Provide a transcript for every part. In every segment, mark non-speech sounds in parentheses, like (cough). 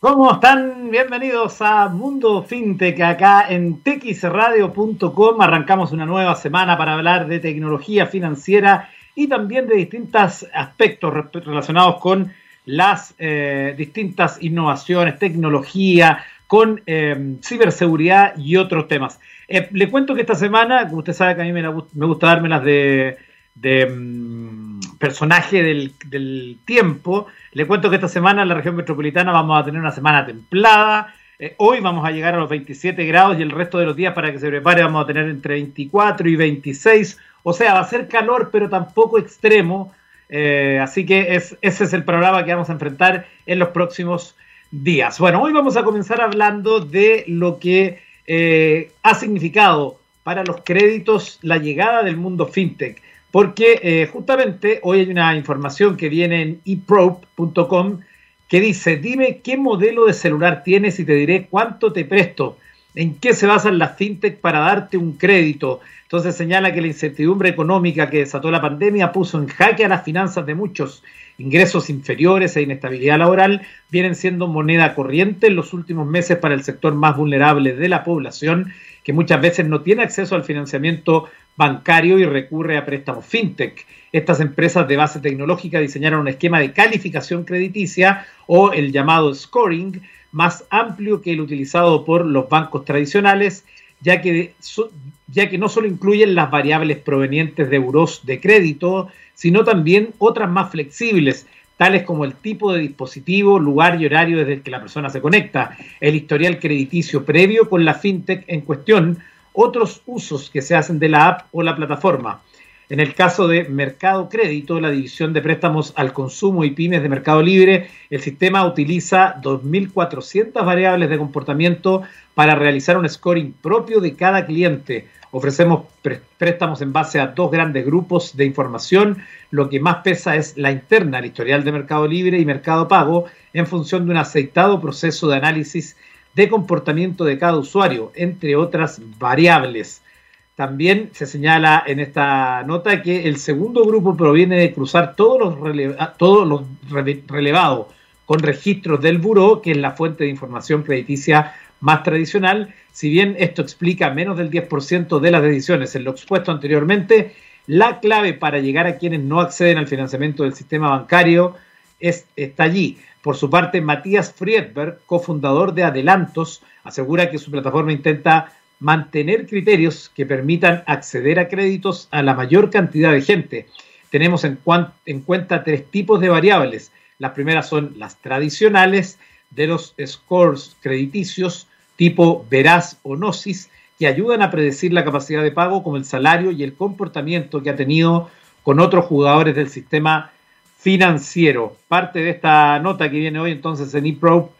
¿Cómo están? Bienvenidos a Mundo FinTech acá en texradio.com. Arrancamos una nueva semana para hablar de tecnología financiera y también de distintos aspectos relacionados con las eh, distintas innovaciones, tecnología, con eh, ciberseguridad y otros temas. Eh, le cuento que esta semana, como usted sabe que a mí me, gusta darme las de de mm, personaje del, tiempo. Le cuento que esta semana en la región metropolitana vamos a tener una semana templada. Eh, hoy vamos a llegar a los 27 grados y el resto de los días para que se prepare vamos a tener entre 24 y 26. O sea, va a ser calor, pero tampoco extremo. Eh, así que ese es el programa que vamos a enfrentar en los próximos días. Bueno, hoy vamos a comenzar hablando de lo que eh, ha significado para los créditos la llegada del mundo fintech porque eh, justamente hoy hay una información que viene en eprobe.com que dice, dime qué modelo de celular tienes y te diré cuánto te presto, en qué se basan las fintech para darte un crédito. Entonces señala que la incertidumbre económica que desató la pandemia puso en jaque a las finanzas de muchos. Ingresos inferiores e inestabilidad laboral vienen siendo moneda corriente en los últimos meses para el sector más vulnerable de la población, que muchas veces no tiene acceso al financiamiento bancario y recurre a préstamos fintech. Estas empresas de base tecnológica diseñaron un esquema de calificación crediticia o el llamado scoring más amplio que el utilizado por los bancos tradicionales, ya que, ya que no solo incluyen las variables provenientes de euros de crédito, sino también otras más flexibles, tales como el tipo de dispositivo, lugar y horario desde el que la persona se conecta, el historial crediticio previo con la fintech en cuestión, otros usos que se hacen de la app o la plataforma. En el caso de Mercado Crédito, la división de préstamos al consumo y pymes de Mercado Libre, el sistema utiliza 2.400 variables de comportamiento para realizar un scoring propio de cada cliente. Ofrecemos préstamos en base a dos grandes grupos de información. Lo que más pesa es la interna, el historial de Mercado Libre y Mercado Pago, en función de un aceitado proceso de análisis de comportamiento de cada usuario, entre otras variables. También se señala en esta nota que el segundo grupo proviene de cruzar todos los, todos los relevados con registros del buró, que es la fuente de información crediticia más tradicional. Si bien esto explica menos del 10% de las decisiones en lo expuesto anteriormente, la clave para llegar a quienes no acceden al financiamiento del sistema bancario es, está allí. Por su parte, Matías Friedberg, cofundador de Adelantos, asegura que su plataforma intenta mantener criterios que permitan acceder a créditos a la mayor cantidad de gente. Tenemos en, en cuenta tres tipos de variables. Las primeras son las tradicionales de los scores crediticios tipo veraz o gnosis, que ayudan a predecir la capacidad de pago como el salario y el comportamiento que ha tenido con otros jugadores del sistema financiero. Parte de esta nota que viene hoy entonces en ePro.com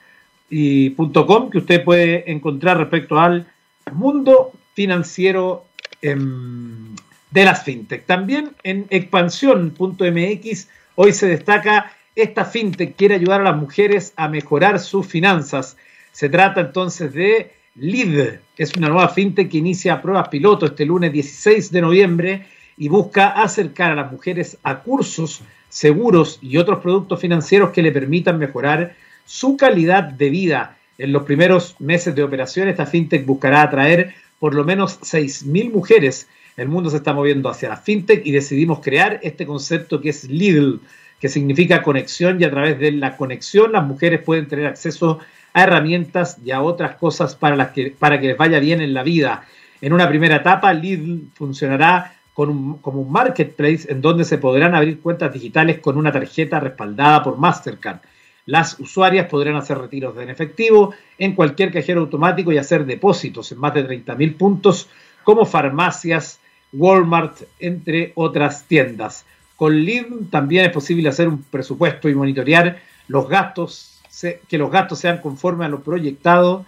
que usted puede encontrar respecto al mundo financiero em, de las fintech. También en expansión.mx hoy se destaca esta fintech quiere ayudar a las mujeres a mejorar sus finanzas. Se trata entonces de LID, es una nueva fintech que inicia pruebas piloto este lunes 16 de noviembre y busca acercar a las mujeres a cursos seguros y otros productos financieros que le permitan mejorar su calidad de vida. En los primeros meses de operación, esta fintech buscará atraer por lo menos 6.000 mujeres. El mundo se está moviendo hacia la fintech y decidimos crear este concepto que es Lidl, que significa conexión y a través de la conexión las mujeres pueden tener acceso a herramientas y a otras cosas para, las que, para que les vaya bien en la vida. En una primera etapa, Lidl funcionará como un marketplace en donde se podrán abrir cuentas digitales con una tarjeta respaldada por Mastercard. Las usuarias podrán hacer retiros en efectivo en cualquier cajero automático y hacer depósitos en más de 30.000 puntos como farmacias, Walmart, entre otras tiendas. Con LIV también es posible hacer un presupuesto y monitorear los gastos, que los gastos sean conforme a lo proyectado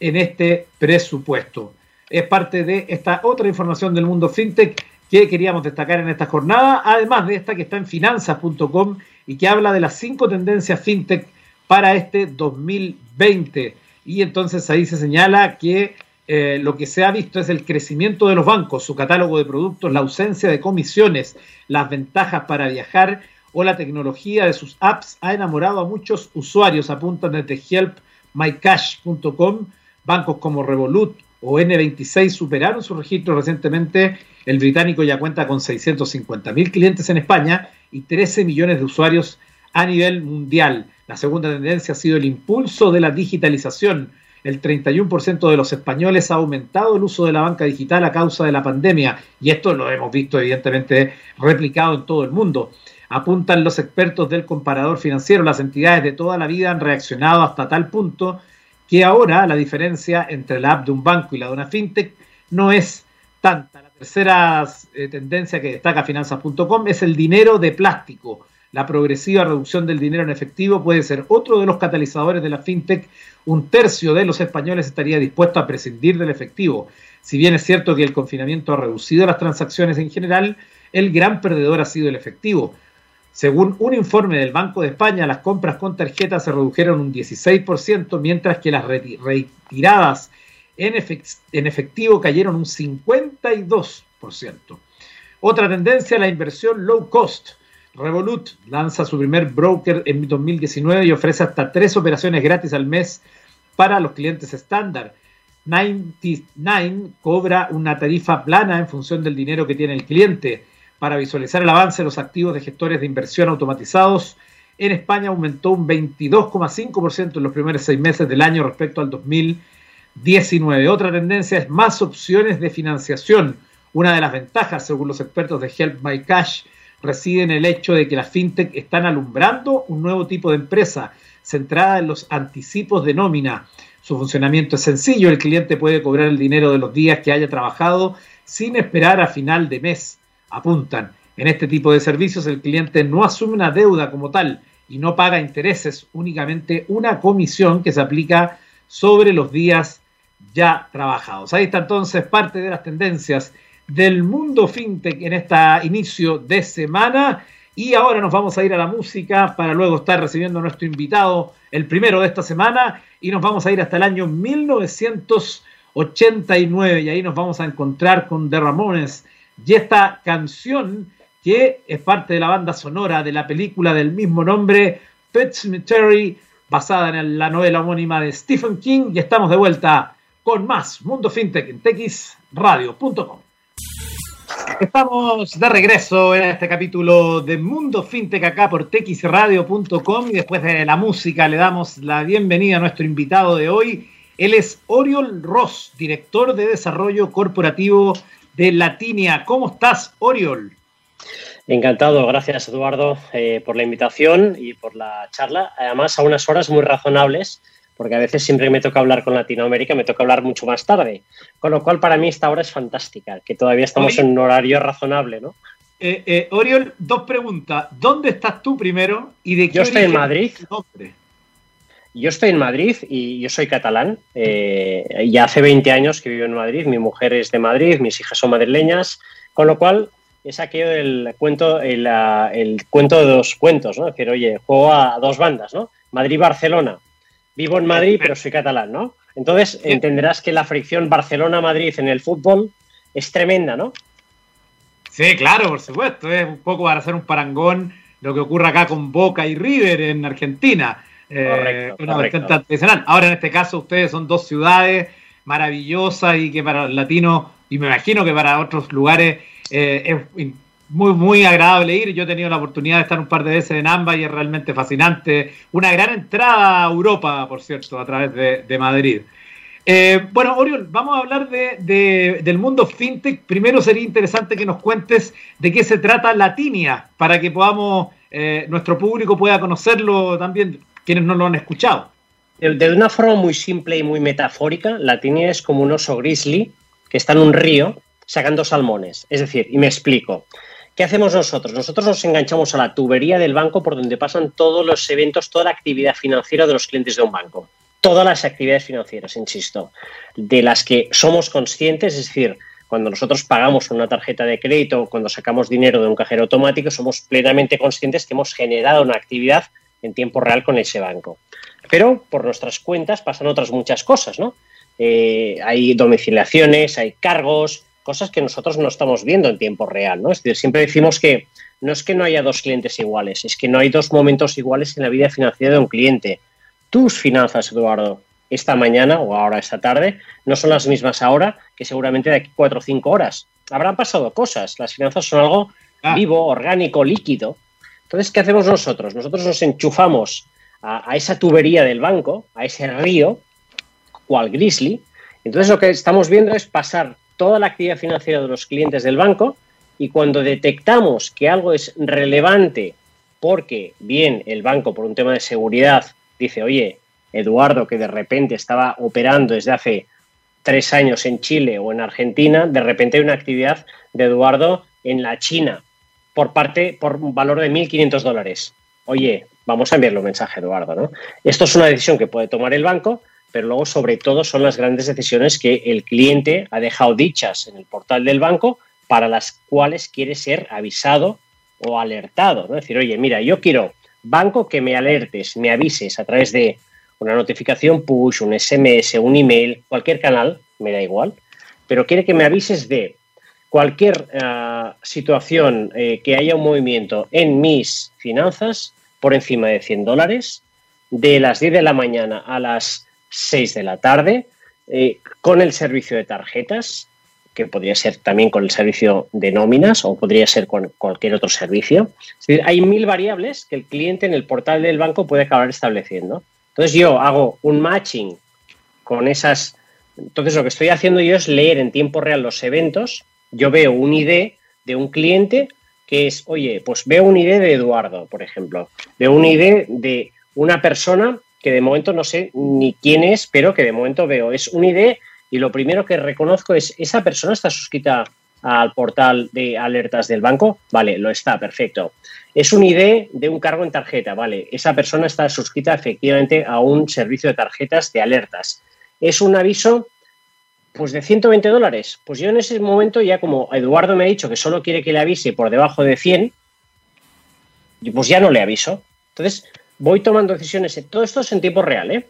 en este presupuesto. Es parte de esta otra información del mundo fintech que queríamos destacar en esta jornada, además de esta que está en finanzas.com y que habla de las cinco tendencias fintech para este 2020. Y entonces ahí se señala que eh, lo que se ha visto es el crecimiento de los bancos, su catálogo de productos, la ausencia de comisiones, las ventajas para viajar o la tecnología de sus apps ha enamorado a muchos usuarios, apuntan desde helpmycash.com. Bancos como Revolut o N26 superaron su registro recientemente. El británico ya cuenta con 650 mil clientes en España y 13 millones de usuarios a nivel mundial. La segunda tendencia ha sido el impulso de la digitalización. El 31% de los españoles ha aumentado el uso de la banca digital a causa de la pandemia y esto lo hemos visto evidentemente replicado en todo el mundo. Apuntan los expertos del comparador financiero, las entidades de toda la vida han reaccionado hasta tal punto que ahora la diferencia entre la app de un banco y la de una fintech no es tanta. Tercera eh, tendencia que destaca finanzas.com es el dinero de plástico. La progresiva reducción del dinero en efectivo puede ser otro de los catalizadores de la fintech. Un tercio de los españoles estaría dispuesto a prescindir del efectivo. Si bien es cierto que el confinamiento ha reducido las transacciones en general, el gran perdedor ha sido el efectivo. Según un informe del Banco de España, las compras con tarjeta se redujeron un 16%, mientras que las retiradas en, efectivo cayeron un 52%. Otra tendencia, la inversión low cost. Revolut lanza su primer broker en 2019 y ofrece hasta tres operaciones gratis al mes para los clientes estándar. 99 cobra una tarifa plana en función del dinero que tiene el cliente para visualizar el avance de los activos de gestores de inversión automatizados. En España aumentó un 22,5% en los primeros seis meses del año respecto al 2019. Otra tendencia es más opciones de financiación. Una de las ventajas, según los expertos de Help My Cash, reside en el hecho de que las fintech están alumbrando un nuevo tipo de empresa centrada en los anticipos de nómina. Su funcionamiento es sencillo, el cliente puede cobrar el dinero de los días que haya trabajado sin esperar a final de mes apuntan. En este tipo de servicios el cliente no asume una deuda como tal y no paga intereses, únicamente una comisión que se aplica sobre los días ya trabajados. Ahí está entonces parte de las tendencias del mundo fintech en este inicio de semana. Y ahora nos vamos a ir a la música para luego estar recibiendo a nuestro invitado, el primero de esta semana, y nos vamos a ir hasta el año 1989 y ahí nos vamos a encontrar con The Ramones y esta canción, que es parte de la banda sonora de la película del mismo nombre, Pet Cemetery, basada en la novela homónima de Stephen King, y estamos de vuelta con más Mundo FinTech en texradio.com. Estamos de regreso en este capítulo de Mundo FinTech acá por texradio.com y después de la música le damos la bienvenida a nuestro invitado de hoy. Él es Oriol Ross, director de desarrollo corporativo de Latinia. ¿Cómo estás, Oriol? Encantado, gracias Eduardo eh, por la invitación y por la charla. Además, a unas horas muy razonables, porque a veces siempre que me toca hablar con Latinoamérica me toca hablar mucho más tarde. Con lo cual, para mí esta hora es fantástica, que todavía estamos en un horario razonable, ¿no? Eh, eh, Oriol, dos preguntas. ¿Dónde estás tú primero y de qué Yo estoy en Madrid. Yo estoy en Madrid y yo soy catalán. Eh, ya hace 20 años que vivo en Madrid. Mi mujer es de Madrid, mis hijas son madrileñas, con lo cual es aquello del cuento, el, cuento de dos cuentos, ¿no? Es decir, oye, juego a dos bandas, ¿no? Madrid-Barcelona. Vivo en Madrid, pero (laughs) soy catalán, ¿no? Entonces entenderás que la fricción Barcelona-Madrid en el fútbol es tremenda, ¿no? Sí, claro, por supuesto. Es un poco para hacer un parangón lo que ocurre acá con Boca y River en Argentina eh, una tradicional. Ahora, en este caso, ustedes son dos ciudades maravillosas y que para el latino, y me imagino que para otros lugares, eh, es muy, muy agradable ir. Yo he tenido la oportunidad de estar un par de veces en ambas y es realmente fascinante. Una gran entrada a Europa, por cierto, a través de, Madrid. Eh, bueno, Oriol, vamos a hablar de, del mundo fintech. Primero sería interesante que nos cuentes de qué se trata Latinia, para que podamos, nuestro público pueda conocerlo también quienes no lo han escuchado. De, una forma muy simple y muy metafórica, la tinia es como un oso grizzly que está en un río sacando salmones. Es decir, y me explico. ¿Qué hacemos nosotros? Nosotros nos enganchamos a la tubería del banco por donde pasan todos los eventos, toda la actividad financiera de los clientes de un banco. Todas las actividades financieras, insisto, de las que somos conscientes, es decir, cuando nosotros pagamos una tarjeta de crédito o cuando sacamos dinero de un cajero automático, somos plenamente conscientes que hemos generado una actividad en tiempo real con ese banco. Pero por nuestras cuentas pasan otras muchas cosas, ¿no? Eh, hay domiciliaciones, hay cargos, cosas que nosotros no estamos viendo en tiempo real, ¿no? Es decir, siempre decimos que no es que no haya dos clientes iguales, es que no hay dos momentos iguales en la vida financiera de un cliente. Tus finanzas, Eduardo, esta mañana o ahora esta tarde, no son las mismas ahora que seguramente de aquí cuatro o cinco horas. Habrán pasado cosas. Las finanzas son algo ah. vivo, orgánico, líquido. Entonces, ¿qué hacemos nosotros? Nosotros nos enchufamos a, a, esa tubería del banco, a ese río, cual grizzly. Entonces, lo que estamos viendo es pasar toda la actividad financiera de los clientes del banco y cuando detectamos que algo es relevante porque bien el banco por un tema de seguridad dice, oye, Eduardo, que de repente estaba operando desde hace tres años en Chile o en Argentina, de repente hay una actividad de Eduardo en la China por parte, por un valor de 1.500 dólares. Oye, vamos a enviarle un mensaje, Eduardo, ¿no? Esto es una decisión que puede tomar el banco, pero luego, sobre todo, son las grandes decisiones que el cliente ha dejado dichas en el portal del banco para las cuales quiere ser avisado o alertado. ¿no? Es decir, oye, mira, yo quiero banco que me alertes, me avises a través de una notificación push, un SMS, un email, cualquier canal, me da igual, pero quiere que me avises de cualquier uh, situación eh, que haya un movimiento en mis finanzas por encima de 100 dólares, de las 10 de la mañana a las 6 de la tarde, eh, con el servicio de tarjetas, que podría ser también con el servicio de nóminas o podría ser con cualquier otro servicio. Es decir, hay mil variables que el cliente en el portal del banco puede acabar estableciendo. Entonces yo hago un matching con esas... Entonces lo que estoy haciendo yo es leer en tiempo real los eventos. Yo veo un ID de un cliente que es, oye, pues veo un ID de Eduardo, por ejemplo. Veo un ID de una persona que de momento no sé ni quién es, pero que de momento veo. Es un ID y lo primero que reconozco es, ¿esa persona está suscrita al portal de alertas del banco? Vale, lo está, perfecto. Es un ID de un cargo en tarjeta, vale. Esa persona está suscrita efectivamente a un servicio de tarjetas de alertas. Es un aviso, pues de 120 dólares. Pues yo en ese momento ya como Eduardo me ha dicho que solo quiere que le avise por debajo de 100, pues ya no le aviso. Entonces voy tomando decisiones. Todo esto es en tiempo real, ¿eh?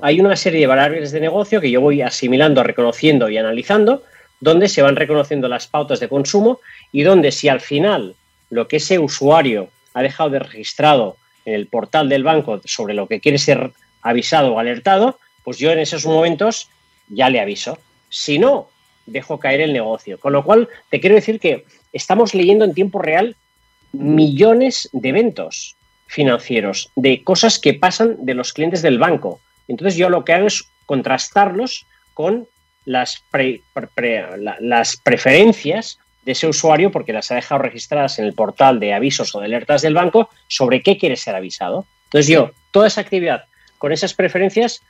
hay una serie de variables de negocio que yo voy asimilando, reconociendo y analizando, donde se van reconociendo las pautas de consumo y donde si al final lo que ese usuario ha dejado de registrado en el portal del banco sobre lo que quiere ser avisado o alertado, pues yo en esos momentos ya le aviso. Si no, dejo caer el negocio. Con lo cual, te quiero decir que estamos leyendo en tiempo real millones de eventos financieros, de cosas que pasan de los clientes del banco. Entonces yo lo que hago es contrastarlos con las, las preferencias de ese usuario porque las ha dejado registradas en el portal de avisos o de alertas del banco sobre qué quiere ser avisado. Entonces yo toda esa actividad con esas preferencias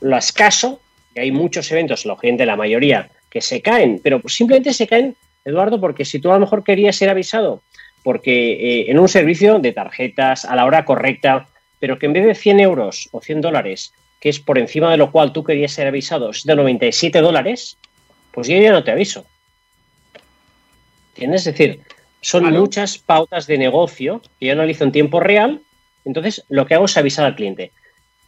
las caso y hay muchos eventos, lógicamente la mayoría, que se caen, pero simplemente se caen, Eduardo, porque si tú a lo mejor querías ser avisado porque eh, en un servicio de tarjetas a la hora correcta, pero que en vez de 100 euros o 100 dólares que es por encima de lo cual tú querías ser avisado, es de 97 dólares, pues yo ya no te aviso. ¿Entiendes? Es decir, son muchas pautas de negocio que yo analizo en tiempo real, entonces lo que hago es avisar al cliente.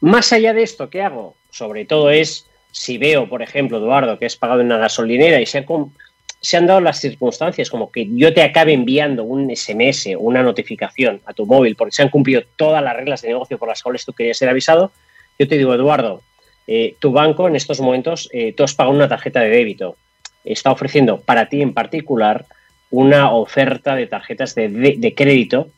Más allá de esto, ¿qué hago? Sobre todo es, si veo, por ejemplo, Eduardo, que es pagado en una gasolinera y se, se han dado las circunstancias como que yo te acabe enviando un SMS una notificación a tu móvil porque se han cumplido todas las reglas de negocio por las cuales tú querías ser avisado, yo te digo, Eduardo, eh, tu banco en estos momentos, eh, tú has pagado una tarjeta de débito, está ofreciendo para ti en particular una oferta de tarjetas de, crédito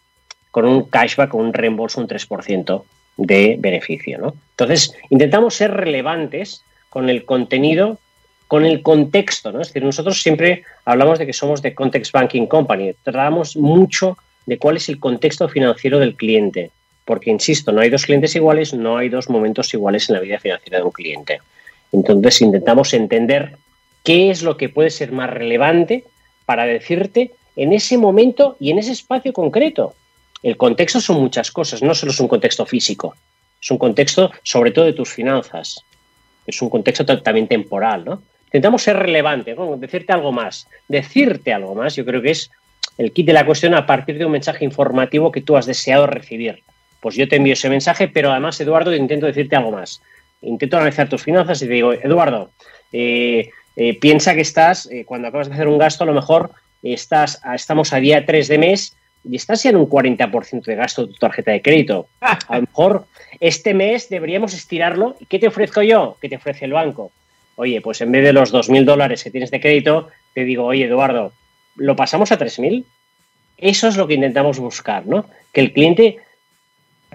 con un cashback, con un reembolso, un 3% de beneficio. ¿no? Entonces, intentamos ser relevantes con el contenido, con el contexto. ¿no? Es decir, nosotros siempre hablamos de que somos de Context Banking Company, tratamos mucho de cuál es el contexto financiero del cliente porque, insisto, no hay dos clientes iguales, no hay dos momentos iguales en la vida financiera de un cliente. Entonces, intentamos entender qué es lo que puede ser más relevante para decirte en ese momento y en ese espacio concreto. El contexto son muchas cosas, no solo es un contexto físico, es un contexto sobre todo de tus finanzas, es un contexto también temporal, ¿no? Intentamos ser relevante, decirte algo más. Decirte algo más, yo creo que es el kit de la cuestión a partir de un mensaje informativo que tú has deseado recibir pues yo te envío ese mensaje, pero además, Eduardo, intento decirte algo más. Intento analizar tus finanzas y te digo, Eduardo, eh, eh, piensa que estás, eh, cuando acabas de hacer un gasto, a lo mejor estás, estamos a día 3 de mes, y estás ya en un 40% de gasto de tu tarjeta de crédito. (laughs) A lo mejor este mes deberíamos estirarlo. ¿Y qué te ofrezco yo? ¿Qué te ofrece el banco? Oye, pues en vez de los 2.000 dólares que tienes de crédito, te digo, oye, Eduardo, ¿lo pasamos a 3.000? Eso es lo que intentamos buscar, ¿no? Que el cliente,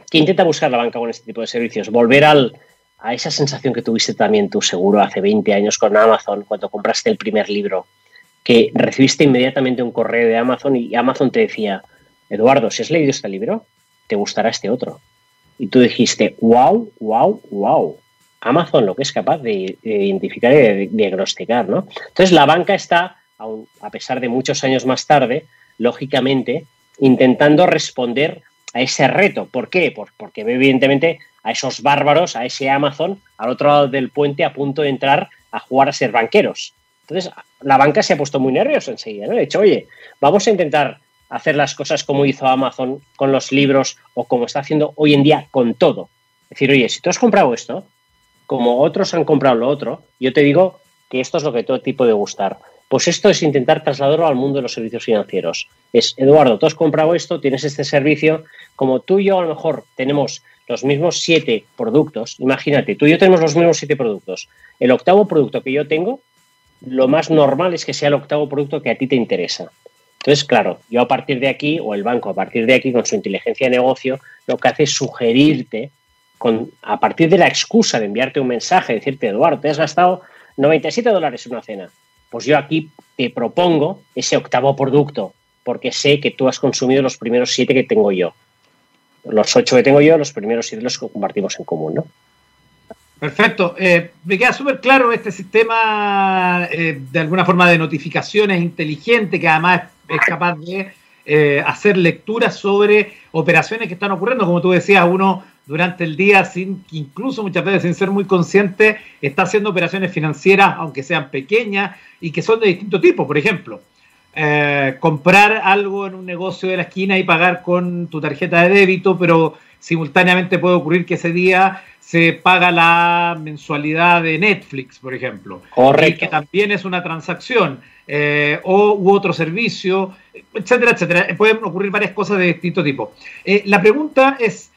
que intenta buscar la banca con este tipo de servicios, volver al, a esa sensación que tuviste también tú seguro hace 20 años con Amazon, cuando compraste el primer libro, que recibiste inmediatamente un correo de Amazon y Amazon te decía, Eduardo, si has leído este libro, te gustará este otro. Y tú dijiste, wow, wow, wow. Amazon lo que es capaz de, identificar y de diagnosticar, ¿no? Entonces la banca está, a pesar de muchos años más tarde, lógicamente, intentando responder a ese reto. ¿Por qué? porque evidentemente a esos bárbaros, a ese Amazon, al otro lado del puente a punto de entrar a jugar a ser banqueros. Entonces, la banca se ha puesto muy nerviosa enseguida, ¿no? De hecho, oye, vamos a intentar hacer las cosas como hizo Amazon con los libros o como está haciendo hoy en día con todo. Es decir, oye, si tú has comprado esto, como otros han comprado lo otro, yo te digo que esto es lo que todo tipo de gustar. Pues esto es intentar trasladarlo al mundo de los servicios financieros. Es, Eduardo, tú has comprado esto, tienes este servicio, como tú y yo a lo mejor tenemos los mismos siete productos, imagínate, tú y yo tenemos los mismos siete productos. El octavo producto que yo tengo, lo más normal es que sea el octavo producto que a ti te interesa. Entonces, claro, yo a partir de aquí, o el banco a partir de aquí, con su inteligencia de negocio, lo que hace es sugerirte, con, a partir de la excusa de enviarte un mensaje, decirte, Eduardo, te has gastado 97 dólares en una cena. Pues yo aquí te propongo ese octavo producto, porque sé que tú has consumido los primeros siete que tengo yo los ocho que tengo yo, los primeros siete los compartimos en común, ¿no? Perfecto. Eh, me queda súper claro este sistema eh, de alguna forma de notificaciones inteligente que además es capaz de eh, hacer lecturas sobre operaciones que están ocurriendo. Como tú decías, uno durante el día, sin incluso muchas veces sin ser muy consciente, está haciendo operaciones financieras, aunque sean pequeñas y que son de distinto tipo. Por ejemplo, eh, comprar algo en un negocio de la esquina y pagar con tu tarjeta de débito, pero simultáneamente puede ocurrir que ese día se paga la mensualidad de Netflix, por ejemplo. Correcto. que también es una transacción. Eh, o u otro servicio, etcétera, etcétera. Pueden ocurrir varias cosas de distinto tipo. Eh, la pregunta es,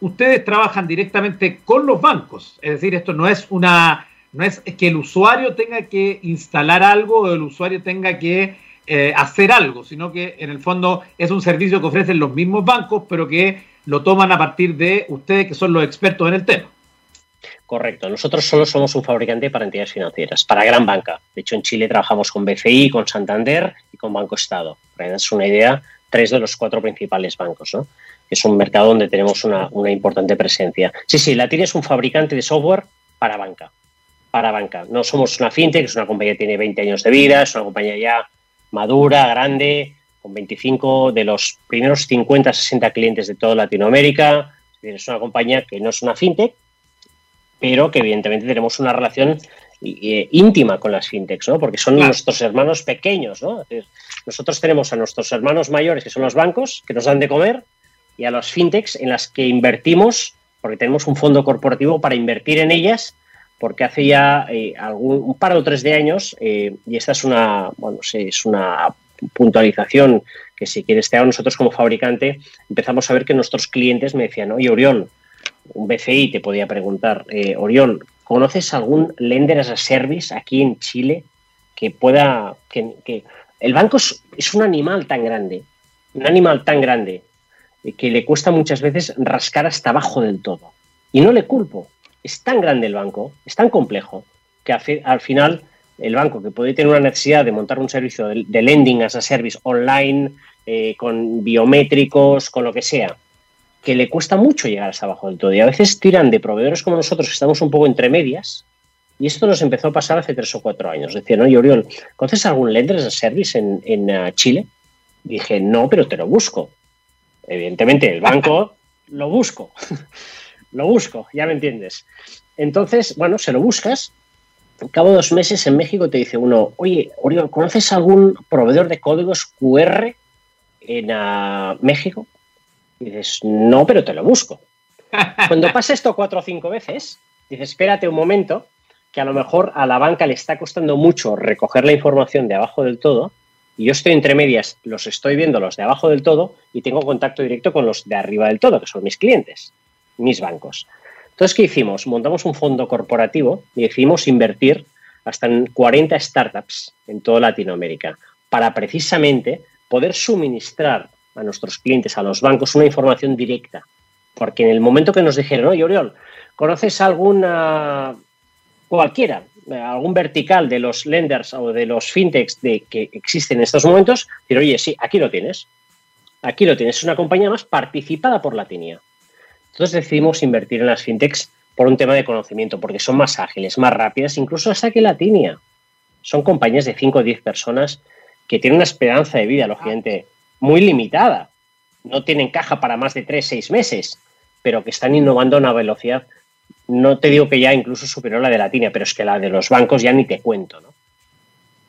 ustedes trabajan directamente con los bancos, es decir, esto no es una, no es que el usuario tenga que instalar algo o el usuario tenga que eh, hacer algo, sino que en el fondo es un servicio que ofrecen los mismos bancos, pero que lo toman a partir de ustedes que son los expertos en el tema. Correcto. Nosotros solo somos un fabricante para entidades financieras, para gran banca. De hecho, en Chile trabajamos con BCI, con Santander y con Banco Estado. Para es una idea, tres de los cuatro principales bancos, ¿no? Es un mercado donde tenemos una, una importante presencia. Sí, sí, la es un fabricante de software para banca. Para banca. No somos una fintech, es una compañía que tiene 20 años de vida, es una compañía ya madura, grande, con 25 de los primeros 50, 60 clientes de toda Latinoamérica. Es una compañía que no es una fintech, pero que evidentemente tenemos una relación eh, íntima con las fintechs, ¿no? Porque son nuestros hermanos pequeños, ¿no? Nosotros tenemos a nuestros hermanos mayores, que son los bancos, que nos dan de comer, y a los fintechs en las que invertimos, porque tenemos un fondo corporativo para invertir en ellas porque hace ya eh, algún, un par o tres de años, eh, y esta es una, bueno, es una puntualización que si quieres te hago nosotros como fabricante, empezamos a ver que nuestros clientes me decían, oye Oriol, un BCI te podía preguntar, eh, ¿conoces algún lender as a service aquí en Chile que pueda, que, el banco es, un animal tan grande, un animal tan grande que le cuesta muchas veces rascar hasta abajo del todo. Y no le culpo, es tan grande el banco, es tan complejo, que al final el banco que puede tener una necesidad de montar un servicio de, lending as a service online, eh, con biométricos, con lo que sea, que le cuesta mucho llegar hasta abajo del todo. Y a veces tiran de proveedores como nosotros, que estamos un poco entre medias, y esto nos empezó a pasar hace tres o cuatro años. Decían, oye, Oriol, ¿conoces algún lender as a service en, uh, Chile? Dije, no, pero te lo busco. Evidentemente, el banco (laughs) lo busco (laughs) lo busco, ya me entiendes. Entonces, bueno, se lo buscas. Al cabo de dos meses en México te dice uno, oye, Oriol, ¿conoces algún proveedor de códigos QR en ah, México? Y dices, no, pero te lo busco. (laughs) Cuando pasa esto cuatro o cinco veces, dices, espérate un momento, que a lo mejor a la banca le está costando mucho recoger la información de abajo del todo, Y yo estoy entre medias, los estoy viendo los de abajo del todo y tengo contacto directo con los de arriba del todo, que son mis clientes, mis bancos. Entonces, ¿qué hicimos? Montamos un fondo corporativo y decidimos invertir hasta en 40 startups en toda Latinoamérica para precisamente poder suministrar a nuestros clientes, a los bancos, una información directa. Porque en el momento que nos dijeron, oye, Oriol, ¿conoces alguna, cualquiera, algún vertical de los lenders o de los fintechs de, que existen en estos momentos? Pero oye, sí, aquí lo tienes. Aquí lo tienes. Es una compañía más participada por Latinia. Entonces decidimos invertir en las fintechs por un tema de conocimiento, porque son más ágiles, más rápidas, incluso hasta que Latinia. Son compañías de 5 o 10 personas que tienen una esperanza de vida, lógicamente, muy limitada. No tienen caja para más de 3, 6 meses, pero que están innovando a una velocidad, no te digo que ya incluso superior a la de Latinia, pero es que la de los bancos ya ni te cuento, ¿no?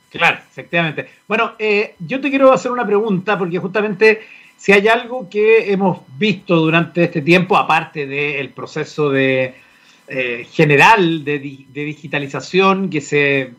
Claro, efectivamente. Bueno, eh, yo te quiero hacer una pregunta, porque justamente si hay algo que hemos visto durante este tiempo, aparte del proceso de, eh, general de, digitalización que se,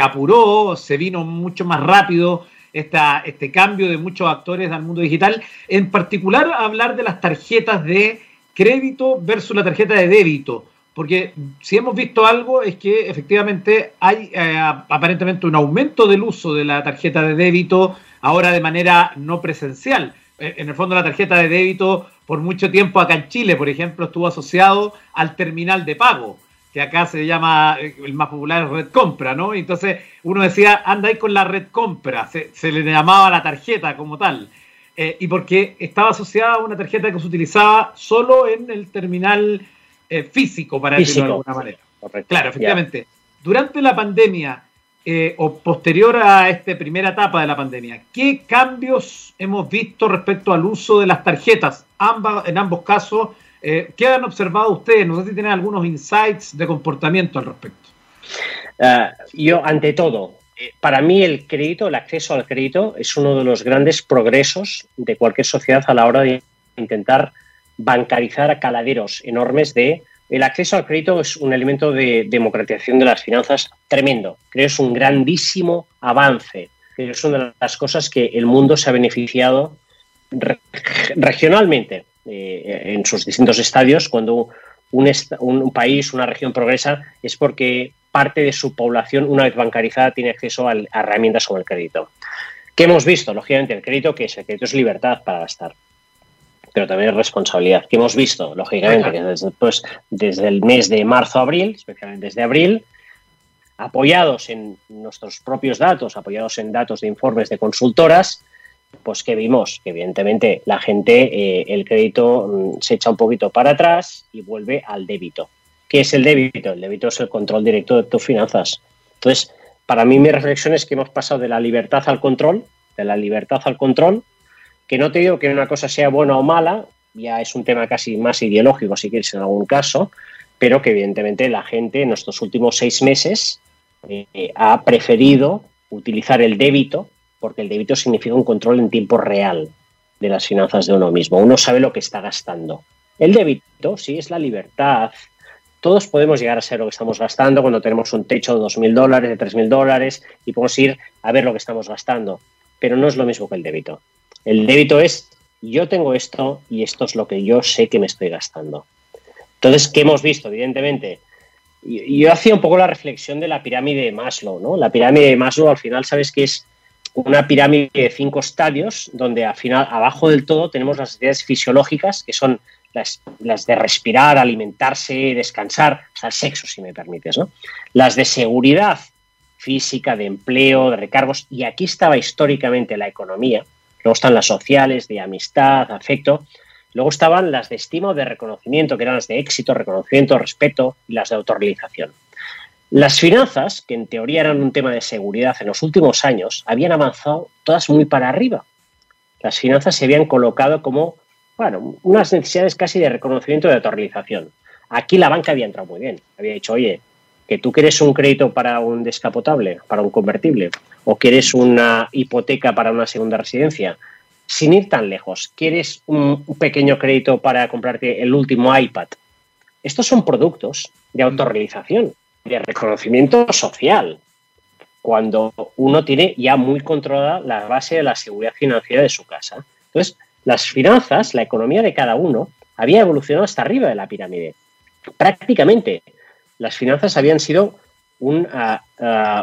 apuró, se vino mucho más rápido esta, este cambio de muchos actores al mundo digital, en particular hablar de las tarjetas de crédito versus la tarjeta de débito. Porque si hemos visto algo es que efectivamente hay eh, aparentemente un aumento del uso de la tarjeta de débito ahora de manera no presencial. Eh, en el fondo la tarjeta de débito por mucho tiempo acá en Chile, por ejemplo, estuvo asociado al terminal de pago, que acá se llama, eh, el más popular Red Compra, ¿no? Entonces uno decía, anda ahí con la Red Compra, se, le llamaba la tarjeta como tal. Y porque estaba asociada a una tarjeta que se utilizaba solo en el terminal físico, para decirlo de alguna manera. Claro, efectivamente. Durante la pandemia, eh, o posterior a esta primera etapa de la pandemia, ¿qué cambios hemos visto respecto al uso de las tarjetas? en ambos casos, eh, ¿qué han observado ustedes? No sé si tienen algunos insights de comportamiento al respecto. Ah, yo, ante todo, eh, para mí el crédito, el acceso al crédito, es uno de los grandes progresos de cualquier sociedad a la hora de intentar bancarizar a caladeros enormes de el acceso al crédito es un elemento de democratización de las finanzas tremendo. Creo que es un grandísimo avance. Es una de las cosas que el mundo se ha beneficiado regionalmente eh, en sus distintos estadios. Cuando un, país, una región progresa, es porque parte de su población, una vez bancarizada, tiene acceso a, herramientas como el crédito. ¿Qué hemos visto? Lógicamente, el crédito, que es? El crédito es libertad para gastar pero también es responsabilidad, que hemos visto, lógicamente, que desde, pues, desde el mes de marzo a abril, especialmente desde abril, apoyados en nuestros propios datos, apoyados en datos de informes de consultoras, pues que vimos que evidentemente la gente, eh, el crédito mm, se echa un poquito para atrás y vuelve al débito. ¿Qué es el débito? El débito es el control directo de tus finanzas. Entonces, para mí mi reflexión es que hemos pasado de la libertad al control, de la libertad al control, que no te digo que una cosa sea buena o mala, ya es un tema casi más ideológico, si quieres, en algún caso, pero que evidentemente la gente en estos últimos seis meses eh, ha preferido utilizar el débito, porque el débito significa un control en tiempo real de las finanzas de uno mismo. Uno sabe lo que está gastando. El débito, sí, es la libertad. Todos podemos llegar a ser lo que estamos gastando cuando tenemos un techo de 2.000 dólares, de 3.000 dólares y podemos ir a ver lo que estamos gastando. Pero no es lo mismo que el débito. El débito es yo tengo esto y esto es lo que yo sé que me estoy gastando. Entonces, ¿qué hemos visto? Evidentemente, yo hacía un poco la reflexión de la pirámide de Maslow, ¿no? La pirámide de Maslow al final, sabes que es una pirámide de cinco estadios, donde al final, abajo del todo, tenemos las necesidades fisiológicas, que son las, las, de respirar, alimentarse, descansar, o sea, el sexo, si me permites, ¿no? Las de seguridad física, de empleo, de recargos, y aquí estaba históricamente la economía, Luego están las sociales, de amistad, afecto. Luego estaban las de estima o de reconocimiento, que eran las de éxito, reconocimiento, respeto y las de autorrealización. Las finanzas, que en teoría eran un tema de seguridad en los últimos años, habían avanzado todas muy para arriba. Las finanzas se habían colocado como, bueno, unas necesidades casi de reconocimiento de autorrealización. Aquí la banca había entrado muy bien. Había dicho, oye, que tú quieres un crédito para un descapotable, para un convertible, o quieres una hipoteca para una segunda residencia, sin ir tan lejos, quieres un pequeño crédito para comprarte el último iPad. Estos son productos de autorrealización, de reconocimiento social. cuando uno tiene ya muy controlada la base de la seguridad financiera de su casa. Entonces, las finanzas, la economía de cada uno, había evolucionado hasta arriba de la pirámide. Prácticamente, las finanzas habían sido un ah,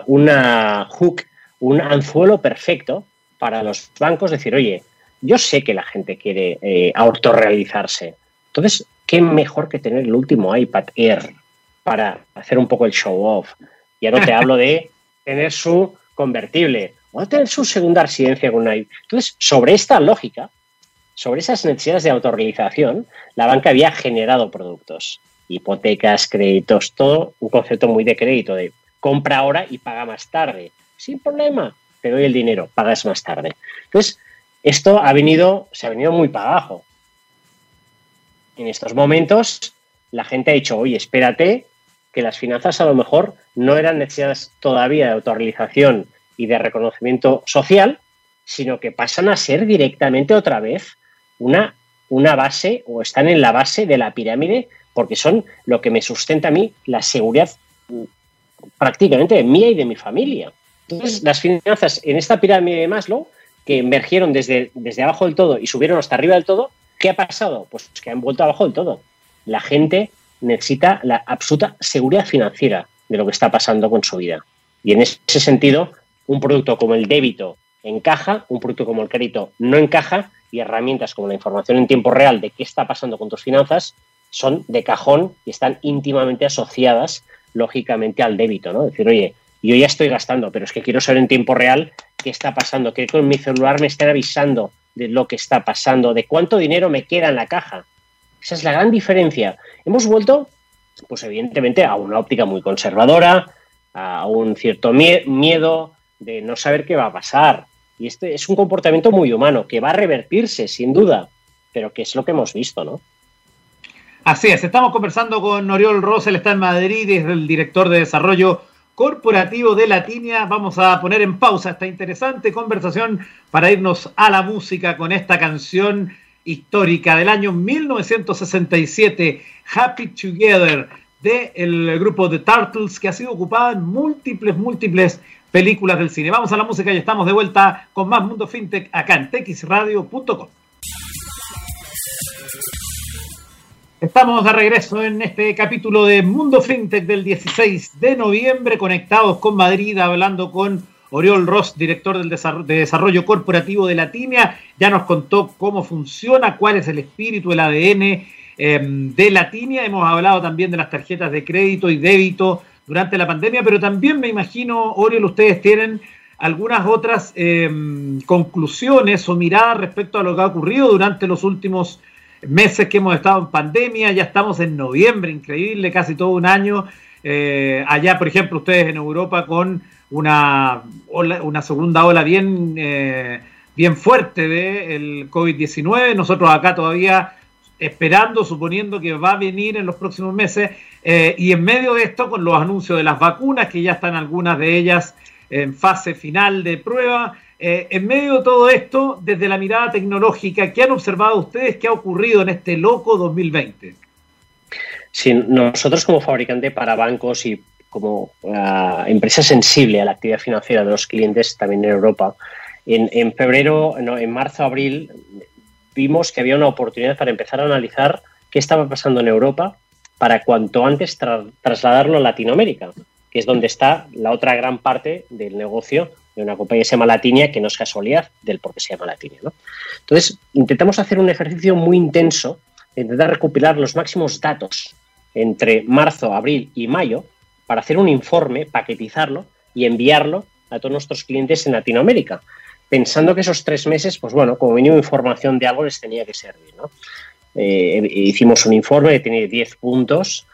una hook, un anzuelo perfecto para los bancos decir, oye, yo sé que la gente quiere eh, autorrealizarse. Entonces, ¿qué mejor que tener el último iPad Air para hacer un poco el show off? Ya no te hablo de (laughs) tener su convertible o tener su segunda residencia con una... Entonces, sobre esta lógica, sobre esas necesidades de autorrealización, la banca había generado productos, hipotecas, créditos, todo un concepto muy de crédito, de compra ahora y paga más tarde. Sin problema, te doy el dinero, pagas más tarde. Entonces, esto ha venido, se ha venido muy para abajo. En estos momentos, la gente ha dicho, oye, espérate, que las finanzas a lo mejor no eran necesidades todavía de autorrealización y de reconocimiento social, sino que pasan a ser directamente otra vez una, una base o están en la base de la pirámide porque son lo que me sustenta a mí la seguridad mm, prácticamente mía y de mi familia. Entonces, las finanzas en esta pirámide de Maslow, que emergieron desde, desde abajo del todo y subieron hasta arriba del todo, ¿qué ha pasado? Pues que han vuelto abajo del todo. La gente necesita la absoluta seguridad financiera de lo que está pasando con su vida. Y en ese sentido, un producto como el débito encaja, un producto como el crédito no encaja y herramientas como la información en tiempo real de qué está pasando con tus finanzas son de cajón y están íntimamente asociadas, lógicamente, al débito, ¿no? Decir, oye, yo ya estoy gastando, pero es que quiero saber en tiempo real qué está pasando, que con mi celular me estén avisando de lo que está pasando, de cuánto dinero me queda en la caja. Esa es la gran diferencia. Hemos vuelto, pues evidentemente, a una óptica muy conservadora, a un cierto miedo de no saber qué va a pasar, y este es un comportamiento muy humano, que va a revertirse, sin duda, pero que es lo que hemos visto, ¿no? Así es, estamos conversando con Oriol Rosel, está en Madrid, es el director de desarrollo corporativo de Latinia. Vamos a poner en pausa esta interesante conversación para irnos a la música con esta canción histórica del año 1967, Happy Together, del grupo The Turtles, que ha sido ocupada en múltiples, múltiples películas del cine. Vamos a la música y estamos de vuelta con más Mundo FinTech acá en texradio.com. Estamos de regreso en este capítulo de Mundo FinTech del 16 de noviembre, conectados con Madrid, hablando con Oriol Ross, director del de desarrollo corporativo de Latinia. Ya nos contó cómo funciona, cuál es el espíritu, el ADN em, de Latinia. Hemos hablado también de las tarjetas de crédito y débito durante la pandemia, pero también me imagino, Oriol, ustedes tienen algunas otras em, conclusiones o miradas respecto a lo que ha ocurrido durante los últimos meses que hemos estado en pandemia, ya estamos en noviembre, increíble, casi todo un año. Eh, allá, por ejemplo, ustedes en Europa con una, una segunda ola bien, eh, bien fuerte del COVID-19, nosotros acá todavía esperando, suponiendo que va a venir en los próximos meses, eh, y en medio de esto, con los anuncios de las vacunas, que ya están algunas de ellas en fase final de prueba, eh, en medio de todo esto, desde la mirada tecnológica, ¿qué han observado ustedes que ha ocurrido en este loco 2020? Sí, nosotros como fabricante para bancos y como ah, empresa sensible a la actividad financiera de los clientes también en Europa, en, febrero, no, en marzo, abril, vimos que había una oportunidad para empezar a analizar qué estaba pasando en Europa para cuanto antes trasladarlo a Latinoamérica, que es donde está la otra gran parte del negocio de una compañía que se llama Latinia, que no es casualidad del por qué se llama Latinia. Entonces, intentamos hacer un ejercicio muy intenso de intentar recopilar los máximos datos entre marzo, abril y mayo para hacer un informe, paquetizarlo y enviarlo a todos nuestros clientes en Latinoamérica pensando que esos tres meses, pues bueno, como mínimo información de algo les tenía que servir, ¿no? Eh, hicimos un informe que tiene 10 puntos.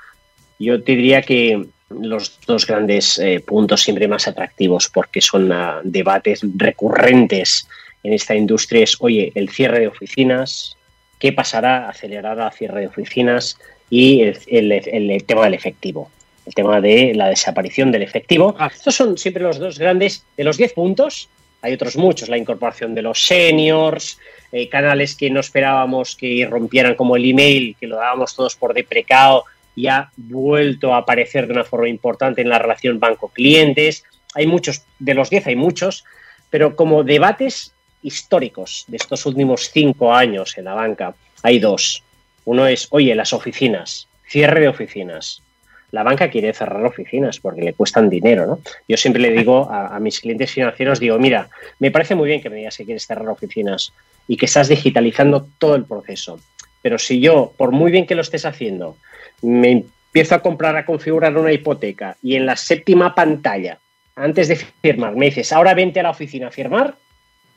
Yo te diría que los dos grandes eh, puntos siempre más atractivos, porque son ah, debates recurrentes en esta industria, es, oye, el cierre de oficinas, qué pasará, acelerará el cierre de oficinas y el, tema del efectivo, el tema de la desaparición del efectivo. Ah. Estos son siempre los dos grandes, de los 10 puntos, hay otros muchos, la incorporación de los seniors, eh, canales que no esperábamos que rompieran como el email, que lo dábamos todos por deprecado y ha vuelto a aparecer de una forma importante en la relación banco-clientes. hay muchos, de los 10 hay muchos, pero como debates históricos de estos últimos cinco años en la banca, hay dos. Uno es, oye, las oficinas, cierre de oficinas. La banca quiere cerrar oficinas porque le cuestan dinero, ¿no? Yo siempre le digo a, mis clientes financieros, digo, mira, me parece muy bien que me digas que quieres cerrar oficinas y que estás digitalizando todo el proceso. Pero si yo, por muy bien que lo estés haciendo, me empiezo a comprar, a configurar una hipoteca y en la séptima pantalla, antes de firmar, me dices, ahora vente a la oficina a firmar,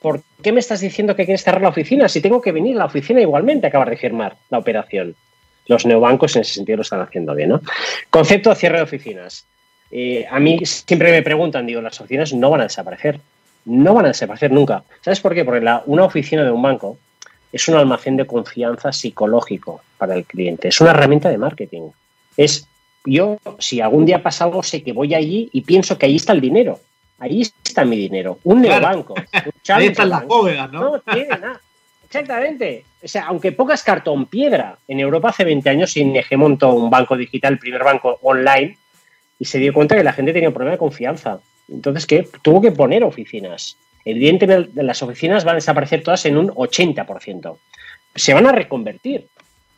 ¿por qué me estás diciendo que quieres cerrar la oficina si tengo que venir a la oficina igualmente a acabar de firmar la operación? Los neobancos en ese sentido lo están haciendo bien, ¿no? Concepto de cierre de oficinas. Eh, a mí siempre me preguntan, digo, las oficinas no van a desaparecer. No van a desaparecer nunca. ¿Sabes por qué? Porque la, una oficina de un banco es un almacén de confianza psicológico para el cliente. Es una herramienta de marketing. Es yo, si algún día pasa algo, sé que voy allí y pienso que ahí está el dinero. Ahí está mi dinero. Un neobanco. Ahí están las bóvedas, ¿no? No tiene nada. Exactamente. O sea, aunque pongas cartón piedra, en Europa hace 20 años ING montó un banco digital, el primer banco online, y se dio cuenta que la gente tenía un problema de confianza. Entonces, ¿qué? Tuvo que poner oficinas. Evidentemente, las oficinas van a desaparecer todas en un 80%. Se van a reconvertir.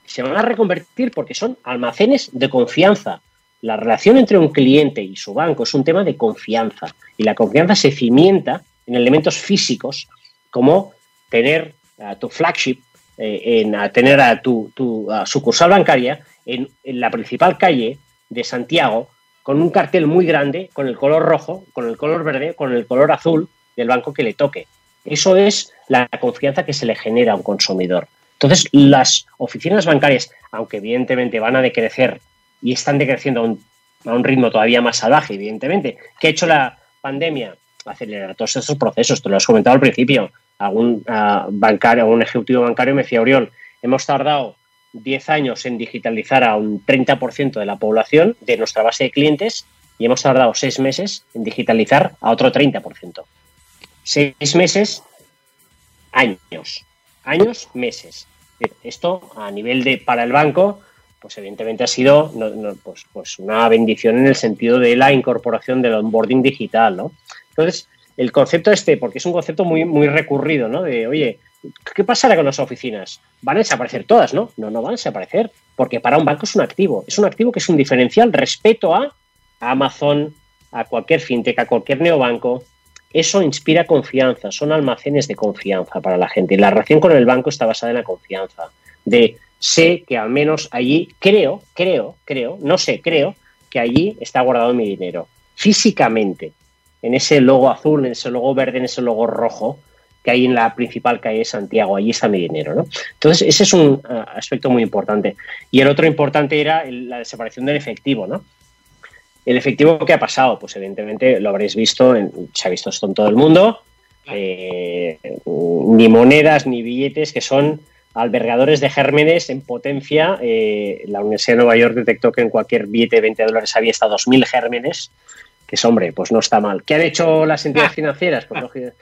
Se van a reconvertir porque son almacenes de confianza. La relación entre un cliente y su banco es un tema de confianza y la confianza se cimienta en elementos físicos como tener a tu flagship, eh, en tener a tu, sucursal bancaria en, la principal calle de Santiago con un cartel muy grande con el color rojo, con el color verde, con el color azul del banco que le toque. Eso es la confianza que se le genera a un consumidor. Entonces, las oficinas bancarias, aunque evidentemente van a decrecer y están decreciendo a un, ritmo todavía más salvaje, evidentemente. ¿Qué ha hecho la pandemia? Acelerar todos esos procesos, te lo has comentado al principio. Algún uh, bancario, algún ejecutivo bancario me decía, Oriol, hemos tardado 10 años en digitalizar a un 30% de la población de nuestra base de clientes y hemos tardado 6 meses en digitalizar a otro 30%. 6 meses, años. Años, meses. Esto a nivel de para el banco pues evidentemente ha sido pues, pues, una bendición en el sentido de la incorporación del onboarding digital, ¿no? Entonces, el concepto este, porque es un concepto muy, muy recurrido, ¿no? De, oye, ¿qué pasará con las oficinas? Van a desaparecer todas, ¿no? No, no van a desaparecer, porque para un banco es un activo, es un activo que es un diferencial respecto a Amazon, a cualquier fintech, a cualquier neobanco. Eso inspira confianza, son almacenes de confianza para la gente. La relación con el banco está basada en la confianza, de sé que al menos allí, creo, creo, creo, no sé, creo que allí está guardado mi dinero, físicamente, en ese logo azul, en ese logo verde, en ese logo rojo que hay en la principal calle de Santiago, allí está mi dinero, ¿no? Entonces, ese es un uh, aspecto muy importante. Y el otro importante era la desaparición del efectivo, ¿no? El efectivo que ha pasado, pues evidentemente lo habréis visto, se ha visto esto en todo el mundo, eh, ni monedas ni billetes que son albergadores de gérmenes en potencia. Eh, la Universidad de Nueva York detectó que en cualquier billete de 20 dólares había hasta 2.000 gérmenes, que es, hombre, pues no está mal. ¿Qué han hecho las entidades (laughs) financieras? Pues,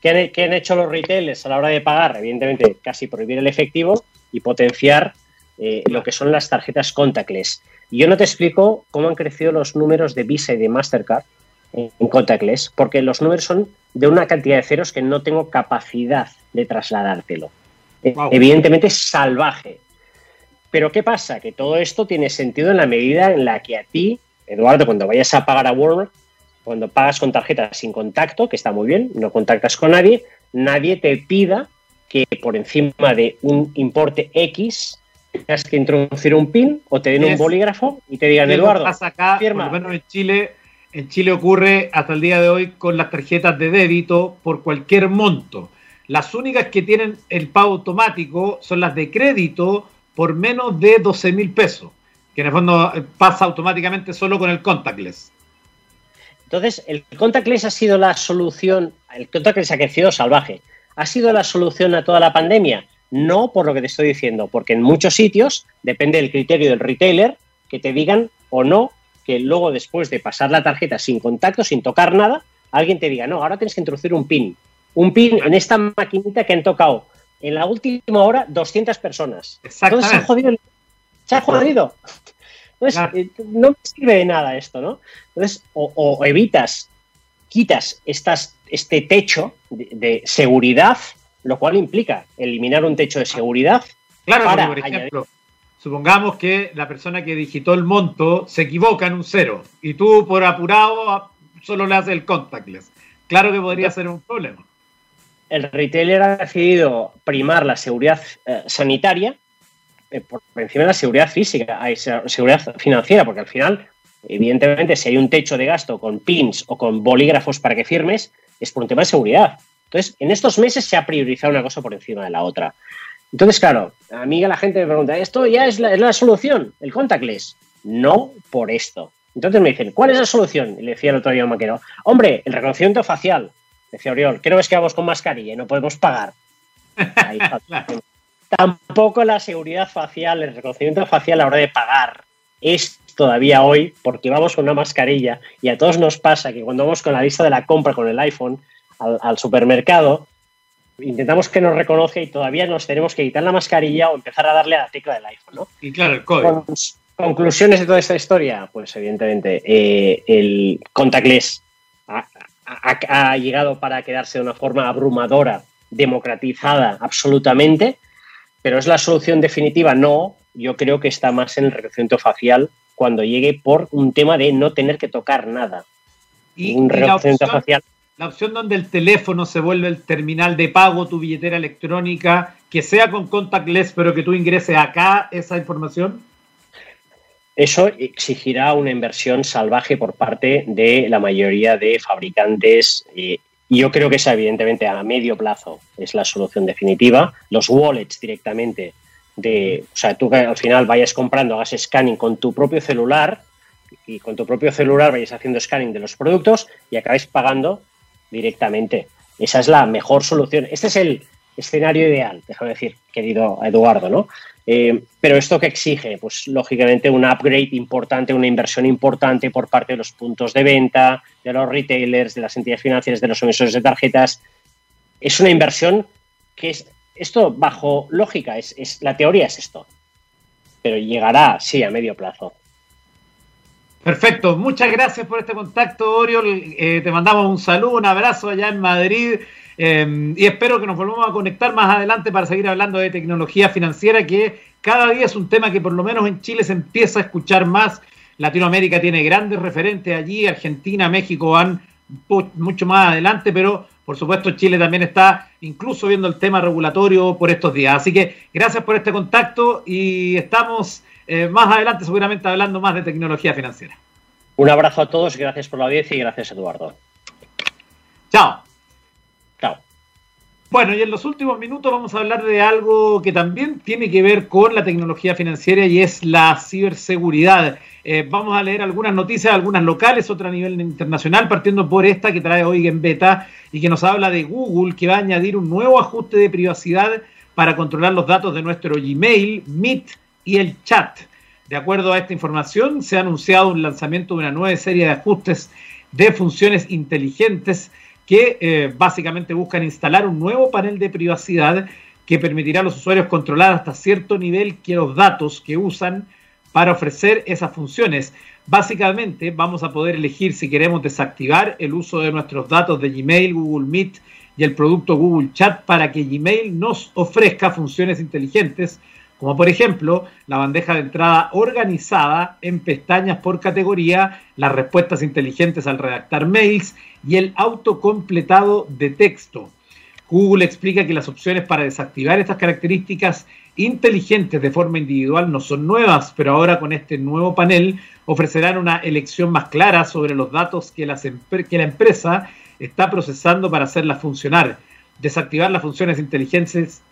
¿qué, han, hecho los retailers a la hora de pagar? Evidentemente, casi prohibir el efectivo y potenciar eh, lo que son las tarjetas contactless. Yo no te explico cómo han crecido los números de Visa y de Mastercard en contactless, porque los números son de una cantidad de ceros que no tengo capacidad de trasladártelo. Evidentemente es salvaje. Pero ¿qué pasa? Que todo esto tiene sentido en la medida en la que a ti, Eduardo, cuando vayas a pagar a Walmart, cuando pagas con tarjeta sin contacto, que está muy bien, no contactas con nadie, nadie te pida que por encima de un importe X tengas que introducir un PIN o te den un bolígrafo y te digan, Eduardo, pasa acá, firma. Por lo menos en Chile, en Chile ocurre hasta el día de hoy con las tarjetas de débito por cualquier monto. Las únicas que tienen el pago automático son las de crédito por menos de 12 mil pesos, que en el fondo eh, pasa automáticamente solo con el contactless. Entonces, el contactless ha sido la solución, el contactless ha crecido salvaje. ¿Ha sido la solución a toda la pandemia? No por lo que te estoy diciendo, porque en muchos sitios depende del criterio del retailer que te digan o no que luego después de pasar la tarjeta sin contacto, sin tocar nada, alguien te diga, no, ahora tienes que introducir un PIN un pin en esta maquinita que han tocado en la última hora 200 personas. Entonces se ha jodido. Se ha jodido. Entonces, eh, no me sirve de nada esto, ¿no? Entonces, o, evitas quitas estas, este techo de, seguridad, lo cual implica eliminar un techo de seguridad. Claro, para por ejemplo, supongamos que la persona que digitó el monto se equivoca en un cero y tú por apurado solo le haces el contactless. Claro que podría ser un problema. El retailer ha decidido primar la seguridad eh, sanitaria eh, por encima de la seguridad física, hay seguridad financiera, porque al final, evidentemente, si hay un techo de gasto con pins o con bolígrafos para que firmes, es por un tema de seguridad. Entonces, en estos meses se ha priorizado una cosa por encima de la otra. Entonces, claro, a mí la gente me pregunta, ¿esto ya es la, solución? ¿El contactless? No por esto. Entonces me dicen, ¿cuál es la solución? Y le decía el otro día a un maquero, hombre, el reconocimiento facial. Decía Oriol, ¿qué no ves que vamos con mascarilla y no podemos pagar? (laughs) Tampoco la seguridad facial, el reconocimiento facial a la hora de pagar es todavía hoy porque vamos con una mascarilla y a todos nos pasa que cuando vamos con la lista de la compra con el iPhone al supermercado, intentamos que nos reconozca y todavía nos tenemos que quitar la mascarilla o empezar a darle a la tecla del iPhone, ¿no? Y claro, el código. conclusiones de toda esta historia, pues evidentemente eh, el contactless ha, llegado para quedarse de una forma abrumadora, democratizada absolutamente, pero es la solución definitiva, no. Yo creo que está más en el reconocimiento facial cuando llegue por un tema de no tener que tocar nada. Y, un reconocimiento facial la opción donde el teléfono se vuelve el terminal de pago, tu billetera electrónica, que sea con contactless, pero que tú ingreses acá esa información? Eso exigirá una inversión salvaje por parte de la mayoría de fabricantes. y yo creo que esa, evidentemente, a medio plazo es la solución definitiva. Los wallets directamente, de, o sea, tú que al final vayas comprando, hagas scanning con tu propio celular y con tu propio celular vayas haciendo scanning de los productos y acabes pagando directamente. Esa es la mejor solución. Este es el escenario ideal, déjame decir, querido Eduardo, ¿no? Eh, pero esto que exige, pues lógicamente un upgrade importante, una inversión importante por parte de los puntos de venta, de los retailers, de las entidades financieras, de los emisores de tarjetas. Es una inversión que es, esto bajo lógica, es, es la teoría es esto, pero llegará, sí, a medio plazo. Perfecto, muchas gracias por este contacto, Oriol. Eh, te mandamos un saludo, un abrazo allá en Madrid eh, y espero que nos volvamos a conectar más adelante para seguir hablando de tecnología financiera, que cada día es un tema que por lo menos en Chile se empieza a escuchar más. Latinoamérica tiene grandes referentes allí, Argentina, México van mucho más adelante, pero por supuesto Chile también está incluso viendo el tema regulatorio por estos días. Así que gracias por este contacto y estamos eh, más adelante seguramente hablando más de tecnología financiera. Un abrazo a todos, gracias por la audiencia y gracias Eduardo. Chao. Chao. Bueno, y en los últimos minutos vamos a hablar de algo que también tiene que ver con la tecnología financiera y es la ciberseguridad. Eh, vamos a leer algunas noticias, algunas locales, otras a nivel internacional, partiendo por esta que trae hoy en beta y que nos habla de Google, que va a añadir un nuevo ajuste de privacidad para controlar los datos de nuestro Gmail, Meet y el chat. De acuerdo a esta información, se ha anunciado un lanzamiento de una nueva serie de ajustes de funciones inteligentes que eh, básicamente buscan instalar un nuevo panel de privacidad que permitirá a los usuarios controlar hasta cierto nivel que los datos que usan para ofrecer esas funciones. Básicamente vamos a poder elegir si queremos desactivar el uso de nuestros datos de Gmail, Google Meet y el producto Google Chat para que Gmail nos ofrezca funciones inteligentes como por ejemplo la bandeja de entrada organizada en pestañas por categoría, las respuestas inteligentes al redactar mails y el autocompletado de texto. Google explica que las opciones para desactivar estas características inteligentes de forma individual no son nuevas, pero ahora con este nuevo panel ofrecerán una elección más clara sobre los datos que, que la empresa está procesando para hacerlas funcionar desactivar las funciones inteligentes,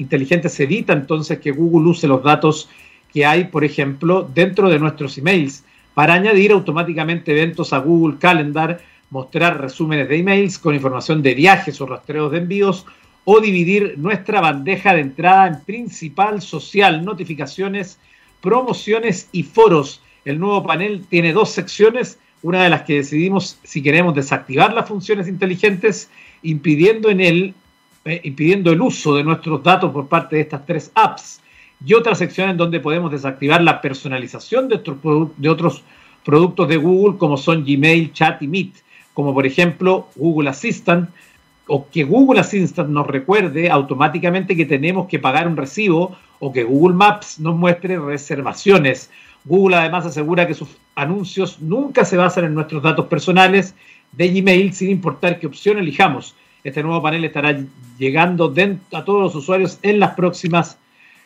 evita entonces que Google use los datos que hay, por ejemplo, dentro de nuestros emails para añadir automáticamente eventos a Google Calendar, mostrar resúmenes de emails con información de viajes o rastreos de envíos o dividir nuestra bandeja de entrada en principal, social, notificaciones, promociones y foros. El nuevo panel tiene dos secciones, una de las que decidimos si queremos desactivar las funciones inteligentes, impidiendo en él eh, impidiendo el uso de nuestros datos por parte de estas tres apps y otra sección en donde podemos desactivar la personalización de otros productos de Google como son Gmail, Chat y Meet. como por ejemplo Google Assistant, o que Google Assistant nos recuerde automáticamente que tenemos que pagar un recibo, o que Google Maps nos muestre reservaciones. Google además asegura que sus anuncios nunca se basan en nuestros datos personales de Gmail, sin importar qué opción elijamos. Este nuevo panel estará llegando a todos los usuarios en las próximas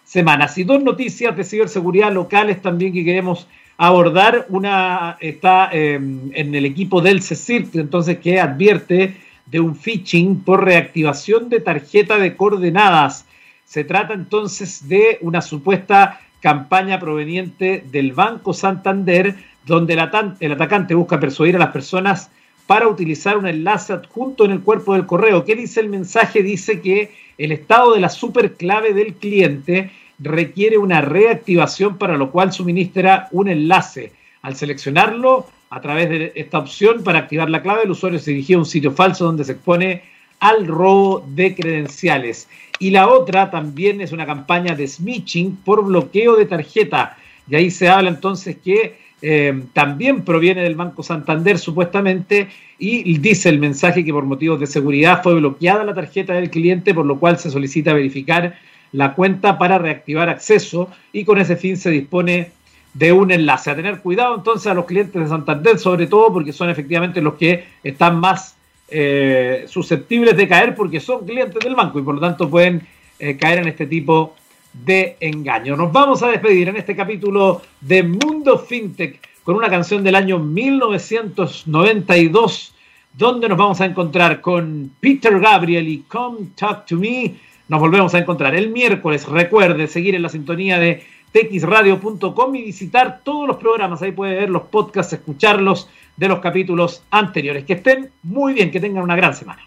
semanas. Y dos noticias de ciberseguridad locales también que queremos abordar. Una está em, en el equipo del CECIRT, entonces que advierte de un phishing por reactivación de tarjeta de coordenadas. Se trata entonces de una supuesta campaña proveniente del Banco Santander, donde el, atacante busca persuadir a las personas para utilizar un enlace adjunto en el cuerpo del correo. ¿Qué dice el mensaje? Dice que el estado de la superclave del cliente requiere una reactivación para lo cual suministra un enlace. Al seleccionarlo a través de esta opción para activar la clave, el usuario se dirigía a un sitio falso donde se expone al robo de credenciales. Y la otra también es una campaña de smishing por bloqueo de tarjeta. Y ahí se habla entonces que eh, también proviene del Banco Santander supuestamente y dice el mensaje que por motivos de seguridad fue bloqueada la tarjeta del cliente, por lo cual se solicita verificar la cuenta para reactivar acceso y con ese fin se dispone de un enlace. A tener cuidado entonces a los clientes de Santander, sobre todo porque son efectivamente los que están más eh, susceptibles de caer porque son clientes del banco y por lo tanto pueden eh, caer en este tipo de engaño. Nos vamos a despedir en este capítulo de Mundo FinTech con una canción del año 1992 donde nos vamos a encontrar con Peter Gabriel y Come Talk to Me. Nos volvemos a encontrar el miércoles. Recuerde seguir en la sintonía de texradio.com y visitar todos los programas. Ahí puede ver los podcasts, escucharlos de los capítulos anteriores. Que estén muy bien, que tengan una gran semana.